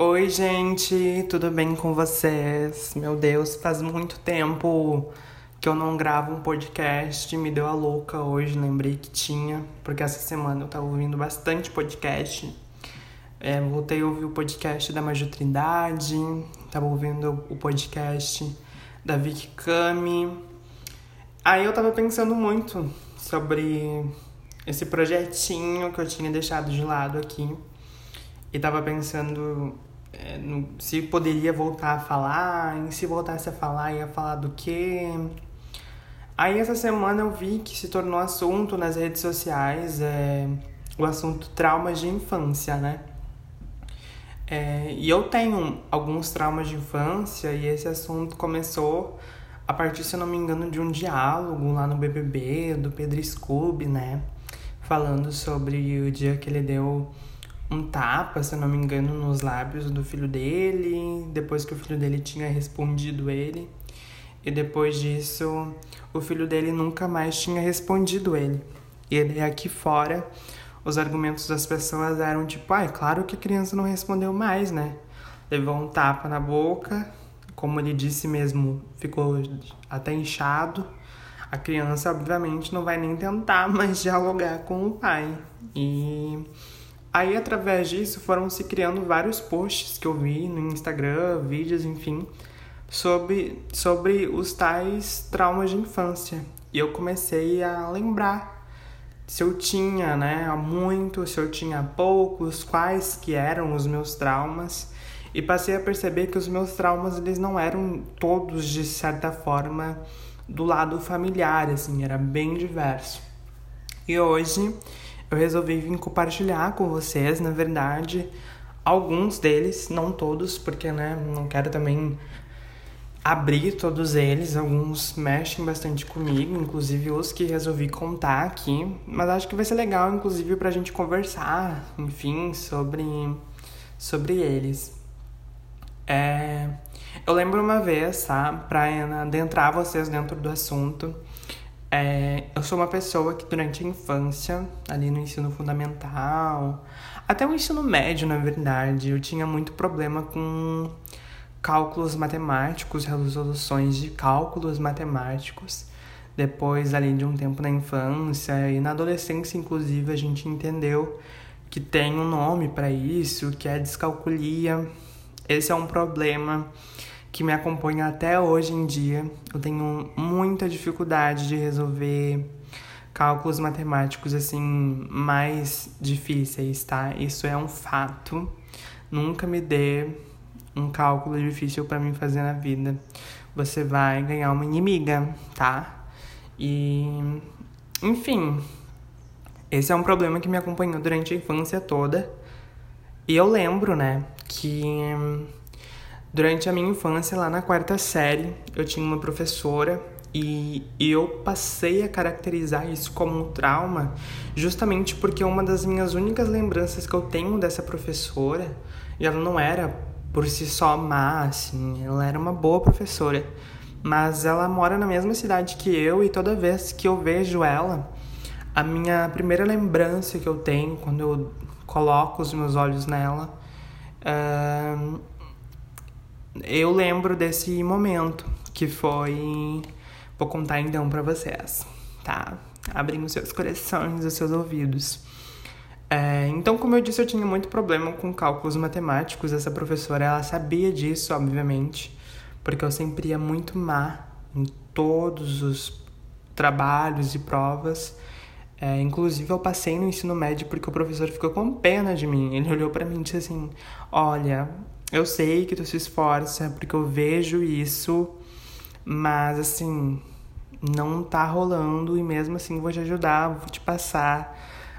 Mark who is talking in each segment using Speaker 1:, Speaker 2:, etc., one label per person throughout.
Speaker 1: Oi, gente, tudo bem com vocês? Meu Deus, faz muito tempo que eu não gravo um podcast, me deu a louca hoje, lembrei que tinha, porque essa semana eu tava ouvindo bastante podcast. É, voltei a ouvir o podcast da Maju Trindade, tava ouvindo o podcast da Vicky Kami. Aí eu tava pensando muito sobre esse projetinho que eu tinha deixado de lado aqui. E tava pensando é, no, se poderia voltar a falar, e se voltasse a falar, ia falar do quê. Aí essa semana eu vi que se tornou assunto nas redes sociais é, o assunto traumas de infância, né? É, e eu tenho alguns traumas de infância e esse assunto começou a partir, se eu não me engano, de um diálogo lá no BBB do Pedro Scooby, né? Falando sobre o dia que ele deu um tapa, se eu não me engano, nos lábios do filho dele, depois que o filho dele tinha respondido ele. E depois disso, o filho dele nunca mais tinha respondido ele. E ele aqui fora, os argumentos das pessoas eram tipo, ah, é claro que a criança não respondeu mais, né? Levou um tapa na boca, como ele disse mesmo, ficou até inchado. A criança, obviamente, não vai nem tentar mais dialogar com o pai. E Aí, através disso, foram se criando vários posts que eu vi no Instagram, vídeos, enfim, sobre, sobre os tais traumas de infância. E eu comecei a lembrar se eu tinha, né, muito, se eu tinha poucos, quais que eram os meus traumas. E passei a perceber que os meus traumas, eles não eram todos, de certa forma, do lado familiar, assim, era bem diverso. E hoje eu resolvi vir compartilhar com vocês, na verdade, alguns deles, não todos, porque né, não quero também abrir todos eles, alguns mexem bastante comigo, inclusive os que resolvi contar aqui, mas acho que vai ser legal, inclusive, pra gente conversar, enfim, sobre, sobre eles. É, eu lembro uma vez, tá, pra adentrar vocês dentro do assunto, é, eu sou uma pessoa que durante a infância, ali no ensino fundamental, até o ensino médio, na verdade, eu tinha muito problema com cálculos matemáticos, resoluções de cálculos matemáticos. Depois, ali de um tempo na infância e na adolescência, inclusive, a gente entendeu que tem um nome para isso, que é descalculia. Esse é um problema que me acompanha até hoje em dia. Eu tenho muita dificuldade de resolver cálculos matemáticos assim mais difíceis, tá? Isso é um fato. Nunca me dê um cálculo difícil para mim fazer na vida. Você vai ganhar uma inimiga, tá? E enfim, esse é um problema que me acompanhou durante a infância toda. E eu lembro, né, que Durante a minha infância, lá na quarta série, eu tinha uma professora e eu passei a caracterizar isso como um trauma justamente porque uma das minhas únicas lembranças que eu tenho dessa professora, e ela não era por si só má, assim, ela era uma boa professora, mas ela mora na mesma cidade que eu e toda vez que eu vejo ela, a minha primeira lembrança que eu tenho quando eu coloco os meus olhos nela. Uh, eu lembro desse momento que foi. Vou contar então para vocês, tá? Abrindo os seus corações, os seus ouvidos. É, então, como eu disse, eu tinha muito problema com cálculos matemáticos. Essa professora, ela sabia disso, obviamente, porque eu sempre ia muito má em todos os trabalhos e provas. É, inclusive, eu passei no ensino médio porque o professor ficou com pena de mim. Ele olhou para mim e disse assim: Olha, eu sei que tu se esforça, porque eu vejo isso, mas assim, não tá rolando e mesmo assim vou te ajudar, vou te passar.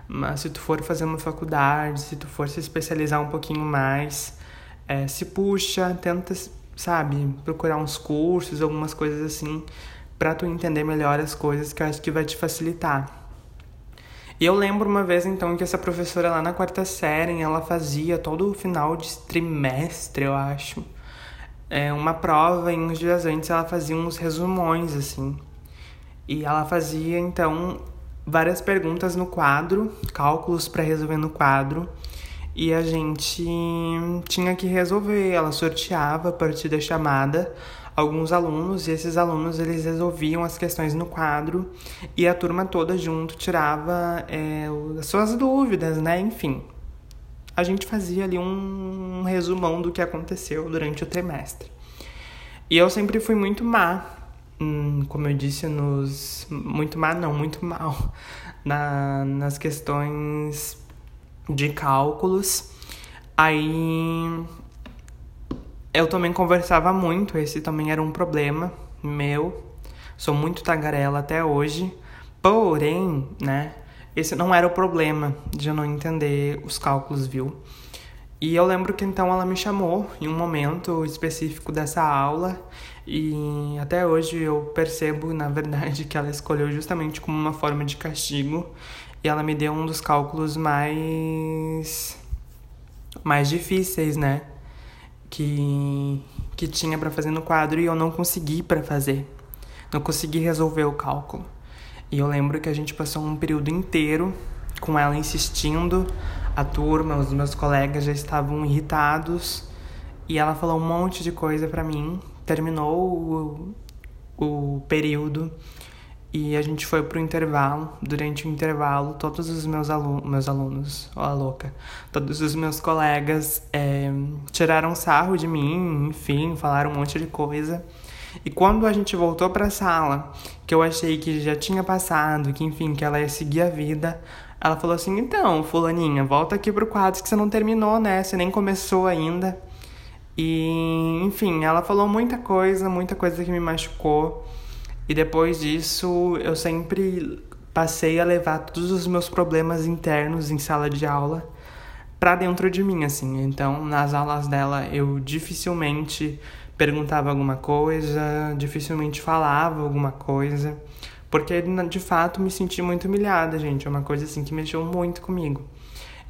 Speaker 1: Mas se tu for fazer uma faculdade, se tu for se especializar um pouquinho mais, é, se puxa, tenta, sabe, procurar uns cursos, algumas coisas assim, para tu entender melhor as coisas que eu acho que vai te facilitar. E eu lembro uma vez então que essa professora lá na quarta série, ela fazia todo o final de trimestre, eu acho, é, uma prova e uns dias antes ela fazia uns resumões assim. E ela fazia então várias perguntas no quadro, cálculos para resolver no quadro. e a gente tinha que resolver. Ela sorteava a partir da chamada alguns alunos e esses alunos eles resolviam as questões no quadro e a turma toda junto tirava é, as suas dúvidas, né? Enfim, a gente fazia ali um resumão do que aconteceu durante o trimestre. E eu sempre fui muito má, hum, como eu disse, nos. Muito má, não, muito mal, na, nas questões de cálculos. Aí eu também conversava muito, esse também era um problema meu. Sou muito tagarela até hoje. Porém, né, esse não era o problema de eu não entender os cálculos, viu? E eu lembro que então ela me chamou em um momento específico dessa aula e até hoje eu percebo, na verdade, que ela escolheu justamente como uma forma de castigo e ela me deu um dos cálculos mais mais difíceis, né? Que que tinha para fazer no quadro e eu não consegui para fazer. Não consegui resolver o cálculo. E eu lembro que a gente passou um período inteiro com ela insistindo, a turma, os meus colegas já estavam irritados e ela falou um monte de coisa para mim. Terminou o, o período e a gente foi pro intervalo. Durante o intervalo, todos os meus, alunos, meus alunos, ó a louca, todos os meus colegas é, tiraram sarro de mim, enfim, falaram um monte de coisa. E quando a gente voltou para a sala, que eu achei que já tinha passado, que enfim, que ela ia seguir a vida, ela falou assim: "Então, fulaninha, volta aqui pro quadro que você não terminou, né? Você nem começou ainda". E, enfim, ela falou muita coisa, muita coisa que me machucou. E depois disso, eu sempre passei a levar todos os meus problemas internos em sala de aula para dentro de mim, assim. Então, nas aulas dela, eu dificilmente perguntava alguma coisa, dificilmente falava alguma coisa, porque de fato me senti muito humilhada, gente. É uma coisa assim que mexeu muito comigo.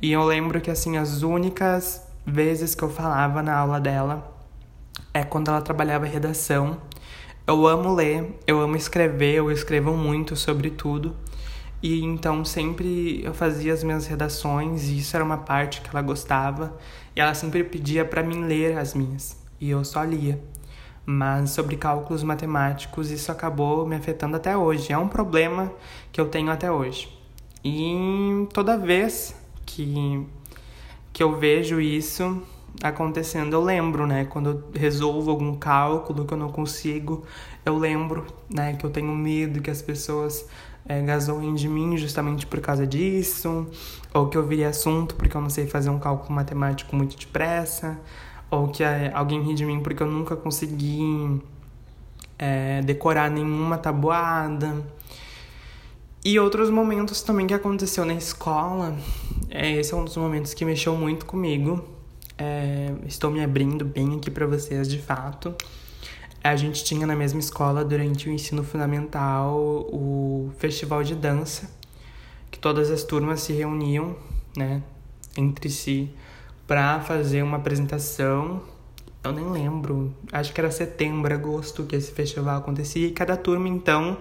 Speaker 1: E eu lembro que assim as únicas vezes que eu falava na aula dela é quando ela trabalhava redação. Eu amo ler, eu amo escrever, eu escrevo muito sobre tudo. E então sempre eu fazia as minhas redações e isso era uma parte que ela gostava. E ela sempre pedia para mim ler as minhas e eu só lia. Mas sobre cálculos matemáticos, isso acabou me afetando até hoje. É um problema que eu tenho até hoje. E toda vez que, que eu vejo isso acontecendo, eu lembro, né? Quando eu resolvo algum cálculo que eu não consigo, eu lembro, né? Que eu tenho medo que as pessoas é, gasolem de mim justamente por causa disso, ou que eu virei assunto porque eu não sei fazer um cálculo matemático muito depressa ou que é, alguém ri de mim porque eu nunca consegui é, decorar nenhuma tabuada. E outros momentos também que aconteceu na escola. É, esse é um dos momentos que mexeu muito comigo. É, estou me abrindo bem aqui para vocês, de fato. A gente tinha na mesma escola durante o ensino fundamental o festival de dança, que todas as turmas se reuniam, né, entre si para fazer uma apresentação. Eu nem lembro, acho que era setembro, agosto que esse festival acontecia e cada turma então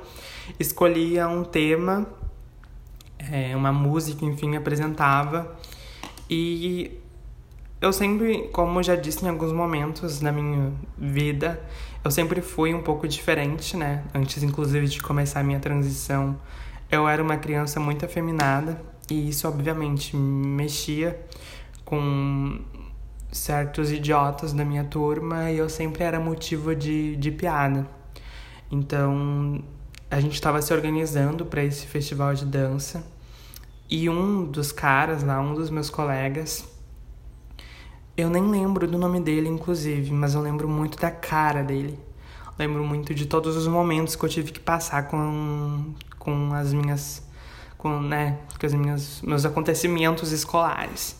Speaker 1: escolhia um tema, é, uma música, enfim, apresentava. E eu sempre, como já disse em alguns momentos da minha vida, eu sempre fui um pouco diferente, né? Antes, inclusive, de começar a minha transição, eu era uma criança muito afeminada e isso, obviamente, mexia com certos idiotas da minha turma e eu sempre era motivo de, de piada. Então a gente estava se organizando para esse festival de dança e um dos caras lá, um dos meus colegas, eu nem lembro do nome dele, inclusive, mas eu lembro muito da cara dele. Lembro muito de todos os momentos que eu tive que passar com, com as minhas com, né, com as minhas meus acontecimentos escolares.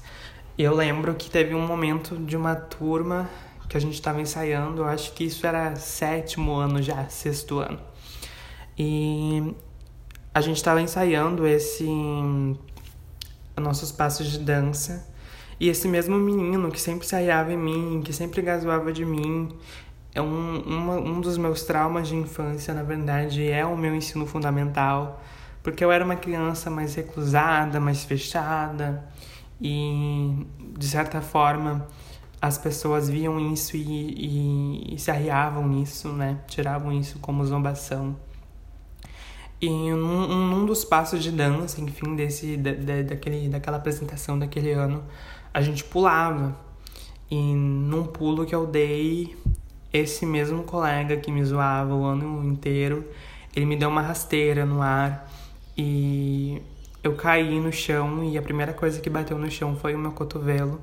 Speaker 1: Eu lembro que teve um momento de uma turma que a gente estava ensaiando, eu acho que isso era sétimo ano já, sexto ano. E a gente estava ensaiando esse nossos passos de dança. E esse mesmo menino que sempre ensaiava em mim, que sempre gasoava de mim, é um, uma, um dos meus traumas de infância, na verdade, é o meu ensino fundamental, porque eu era uma criança mais reclusada, mais fechada, e de certa forma as pessoas viam isso e, e, e se arriavam nisso, né? Tiravam isso como zombação. E num, num dos passos de dança, enfim, desse, da, da, daquele, daquela apresentação daquele ano, a gente pulava. E num pulo que eu dei, esse mesmo colega que me zoava o ano inteiro, ele me deu uma rasteira no ar e eu caí no chão e a primeira coisa que bateu no chão foi o meu cotovelo.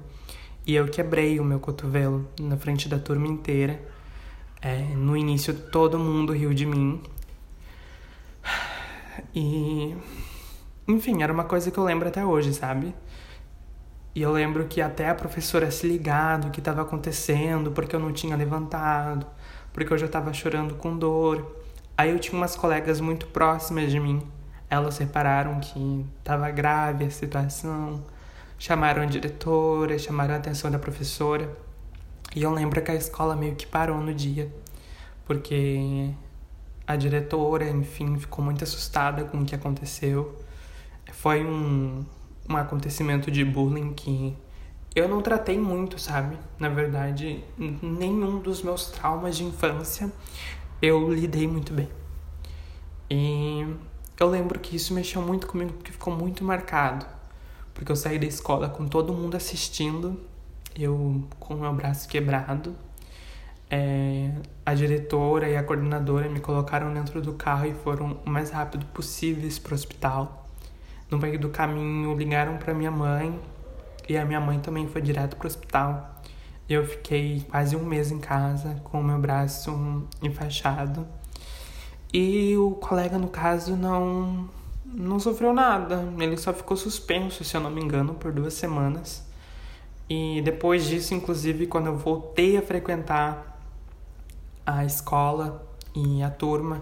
Speaker 1: E eu quebrei o meu cotovelo na frente da turma inteira. É, no início todo mundo riu de mim. E. Enfim, era uma coisa que eu lembro até hoje, sabe? E eu lembro que até a professora se ligar do que estava acontecendo, porque eu não tinha levantado, porque eu já estava chorando com dor. Aí eu tinha umas colegas muito próximas de mim. Elas repararam que estava grave a situação chamaram a diretora, chamaram a atenção da professora. E eu lembro que a escola meio que parou no dia, porque a diretora, enfim, ficou muito assustada com o que aconteceu. Foi um, um acontecimento de bullying que eu não tratei muito, sabe? Na verdade, nenhum dos meus traumas de infância eu lidei muito bem. E eu lembro que isso mexeu muito comigo porque ficou muito marcado porque eu saí da escola com todo mundo assistindo, eu com o meu braço quebrado. É, a diretora e a coordenadora me colocaram dentro do carro e foram o mais rápido possíveis para o hospital. No meio do caminho, ligaram para minha mãe e a minha mãe também foi direto para o hospital. Eu fiquei quase um mês em casa com o meu braço enfaixado. E o colega, no caso, não não sofreu nada. Ele só ficou suspenso, se eu não me engano, por duas semanas. E depois disso, inclusive, quando eu voltei a frequentar a escola e a turma,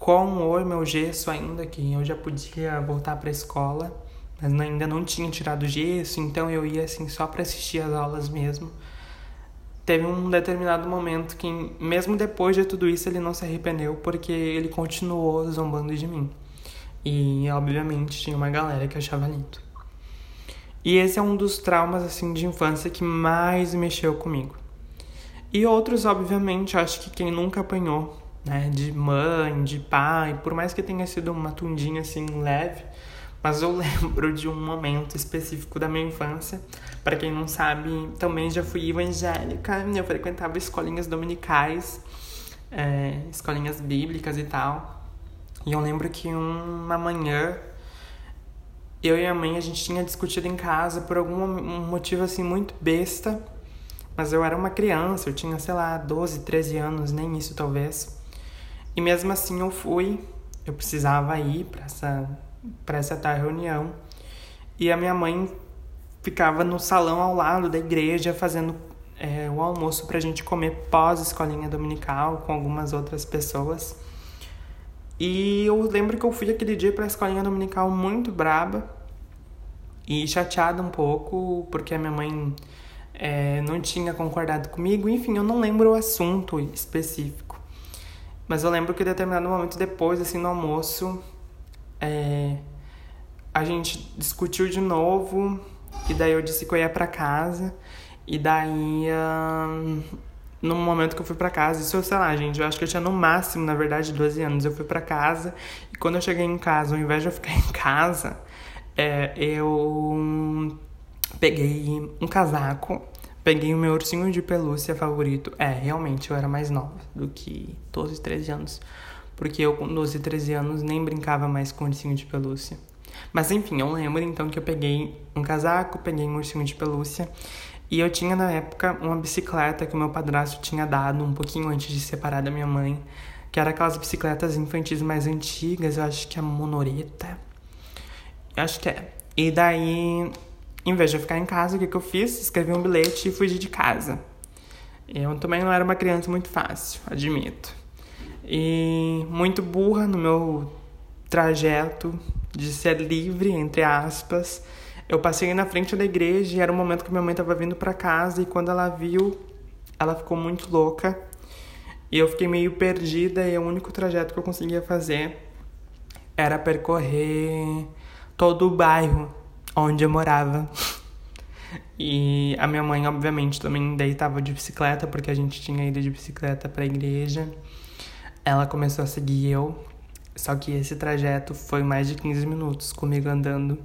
Speaker 1: com o meu gesso ainda, que eu já podia voltar para a escola, mas ainda não tinha tirado o gesso, então eu ia assim só para assistir as aulas mesmo. Teve um determinado momento que, mesmo depois de tudo isso, ele não se arrependeu porque ele continuou zombando de mim. E, obviamente, tinha uma galera que achava lindo. E esse é um dos traumas, assim, de infância que mais mexeu comigo. E outros, obviamente, acho que quem nunca apanhou, né? De mãe, de pai, por mais que tenha sido uma tundinha, assim, leve, mas eu lembro de um momento específico da minha infância. Para quem não sabe, também já fui evangélica, eu frequentava escolinhas dominicais, é, escolinhas bíblicas e tal. E eu lembro que uma manhã eu e a mãe a gente tinha discutido em casa por algum motivo assim muito besta, mas eu era uma criança, eu tinha, sei lá, 12, 13 anos, nem isso talvez. E mesmo assim eu fui, eu precisava ir para essa para essa tal reunião. E a minha mãe ficava no salão ao lado da igreja fazendo é, o almoço para a gente comer pós escolinha dominical com algumas outras pessoas. E eu lembro que eu fui aquele dia pra escolinha dominical muito braba e chateada um pouco, porque a minha mãe é, não tinha concordado comigo. Enfim, eu não lembro o assunto específico. Mas eu lembro que em determinado momento depois, assim, no almoço, é, a gente discutiu de novo. E daí eu disse que eu ia pra casa. E daí uh, no momento que eu fui para casa, isso, sei lá, gente, eu acho que eu tinha no máximo, na verdade, 12 anos. Eu fui para casa e quando eu cheguei em casa, ao invés de eu ficar em casa, é, eu peguei um casaco, peguei o meu ursinho de pelúcia favorito. É, realmente, eu era mais nova do que 12, 13 anos. Porque eu, com 12, 13 anos, nem brincava mais com ursinho de pelúcia. Mas enfim, eu lembro então que eu peguei um casaco, peguei um ursinho de pelúcia e eu tinha na época uma bicicleta que o meu padrasto tinha dado um pouquinho antes de separar da minha mãe, que era aquelas bicicletas infantis mais antigas, eu acho que é monoreta. Eu acho que é. E daí, em vez de eu ficar em casa, o que, que eu fiz? Escrevi um bilhete e fugi de casa. Eu também não era uma criança muito fácil, admito. E muito burra no meu trajeto de ser livre, entre aspas eu passei na frente da igreja e era o momento que minha mãe estava vindo para casa e quando ela viu, ela ficou muito louca. E eu fiquei meio perdida e o único trajeto que eu conseguia fazer era percorrer todo o bairro onde eu morava. E a minha mãe, obviamente, também daí tava de bicicleta, porque a gente tinha ido de bicicleta pra igreja. Ela começou a seguir eu, só que esse trajeto foi mais de 15 minutos comigo andando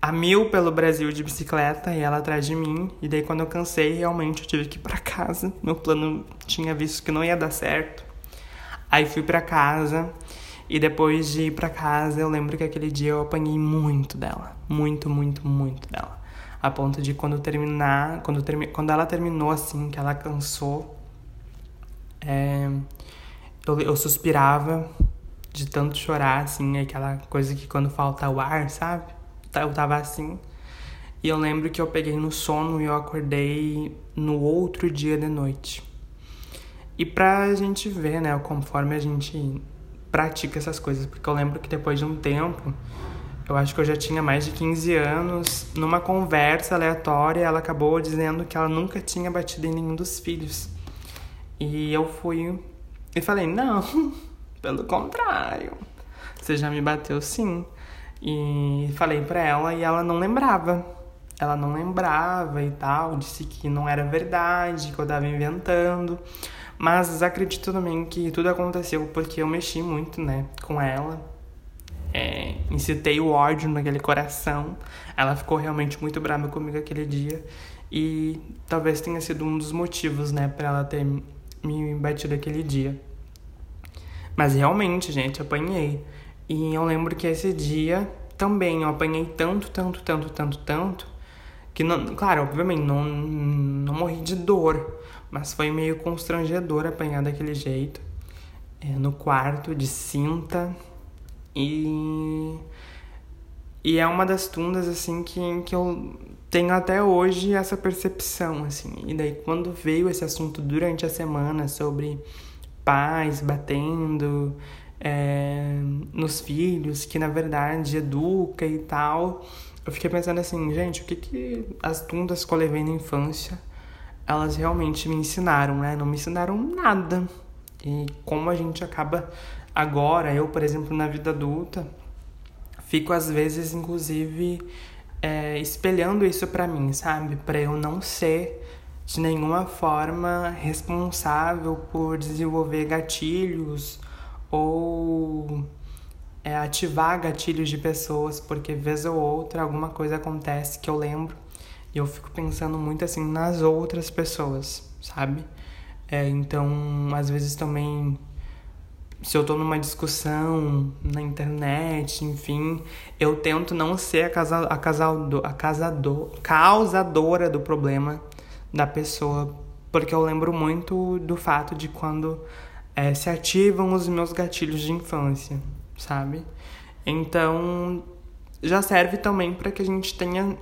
Speaker 1: a mil pelo Brasil de bicicleta e ela atrás de mim. E daí, quando eu cansei, realmente eu tive que ir pra casa. Meu plano tinha visto que não ia dar certo. Aí fui pra casa. E depois de ir pra casa, eu lembro que aquele dia eu apanhei muito dela. Muito, muito, muito dela. A ponto de quando terminar, quando, termi quando ela terminou assim, que ela cansou, é, eu, eu suspirava de tanto chorar, assim, aquela coisa que quando falta o ar, sabe? Eu tava assim. E eu lembro que eu peguei no sono e eu acordei no outro dia de noite. E pra gente ver, né, conforme a gente pratica essas coisas, porque eu lembro que depois de um tempo, eu acho que eu já tinha mais de 15 anos, numa conversa aleatória, ela acabou dizendo que ela nunca tinha batido em nenhum dos filhos. E eu fui e falei: "Não, pelo contrário. Você já me bateu sim". E falei para ela e ela não lembrava. Ela não lembrava e tal, disse que não era verdade, que eu tava inventando. Mas acredito também que tudo aconteceu porque eu mexi muito, né, com ela. É, incitei o ódio naquele coração. Ela ficou realmente muito brava comigo aquele dia. E talvez tenha sido um dos motivos, né, para ela ter me batido aquele dia. Mas realmente, gente, apanhei. E eu lembro que esse dia também eu apanhei tanto, tanto, tanto, tanto, tanto, que não, claro, obviamente não, não morri de dor, mas foi meio constrangedor apanhar daquele jeito. É, no quarto de cinta. E. E é uma das tundas, assim, que, que eu tenho até hoje essa percepção, assim. E daí, quando veio esse assunto durante a semana sobre pais batendo é, nos filhos, que na verdade educa e tal, eu fiquei pensando assim, gente, o que, que as tundas que eu levei na infância elas realmente me ensinaram, né? Não me ensinaram nada. E como a gente acaba agora, eu, por exemplo, na vida adulta, fico às vezes, inclusive, é, espelhando isso para mim, sabe? Para eu não ser de nenhuma forma responsável por desenvolver gatilhos ou é, ativar gatilhos de pessoas, porque vez ou outra alguma coisa acontece que eu lembro e eu fico pensando muito assim nas outras pessoas, sabe? É, então, às vezes também, se eu tô numa discussão na internet, enfim, eu tento não ser a, casa, a, casaldo, a casador, causadora do problema da pessoa, porque eu lembro muito do fato de quando é, se ativam os meus gatilhos de infância, sabe? Então, já serve também para que a gente tenha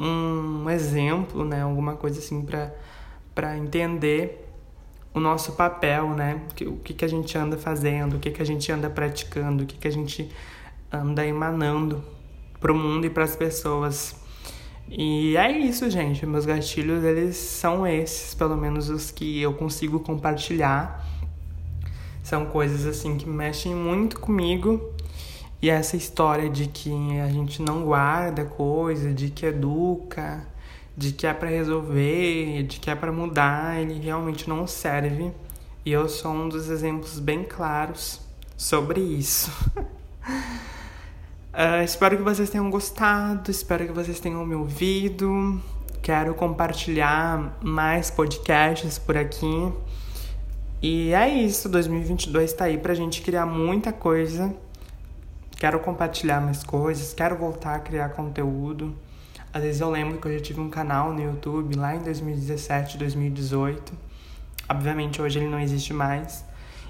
Speaker 1: um exemplo, né, alguma coisa assim para para entender o nosso papel, né? O que, que a gente anda fazendo, o que, que a gente anda praticando, o que, que a gente anda emanando pro mundo e para as pessoas. E é isso, gente. Meus gatilhos, eles são esses, pelo menos os que eu consigo compartilhar. São coisas assim que mexem muito comigo e essa história de que a gente não guarda coisa, de que educa, de que é para resolver, de que é para mudar, ele realmente não serve. E eu sou um dos exemplos bem claros sobre isso. uh, espero que vocês tenham gostado, espero que vocês tenham me ouvido. Quero compartilhar mais podcasts por aqui. E é isso, 2022 tá aí pra gente criar muita coisa quero compartilhar mais coisas, quero voltar a criar conteúdo. Às vezes eu lembro que eu já tive um canal no YouTube lá em 2017, 2018. Obviamente hoje ele não existe mais.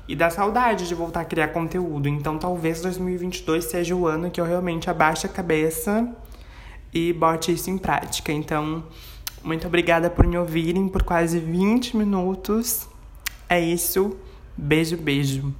Speaker 1: E dá saudade de voltar a criar conteúdo. Então talvez 2022 seja o ano que eu realmente abaixe a cabeça e bote isso em prática. Então, muito obrigada por me ouvirem por quase 20 minutos. É isso. Beijo, beijo.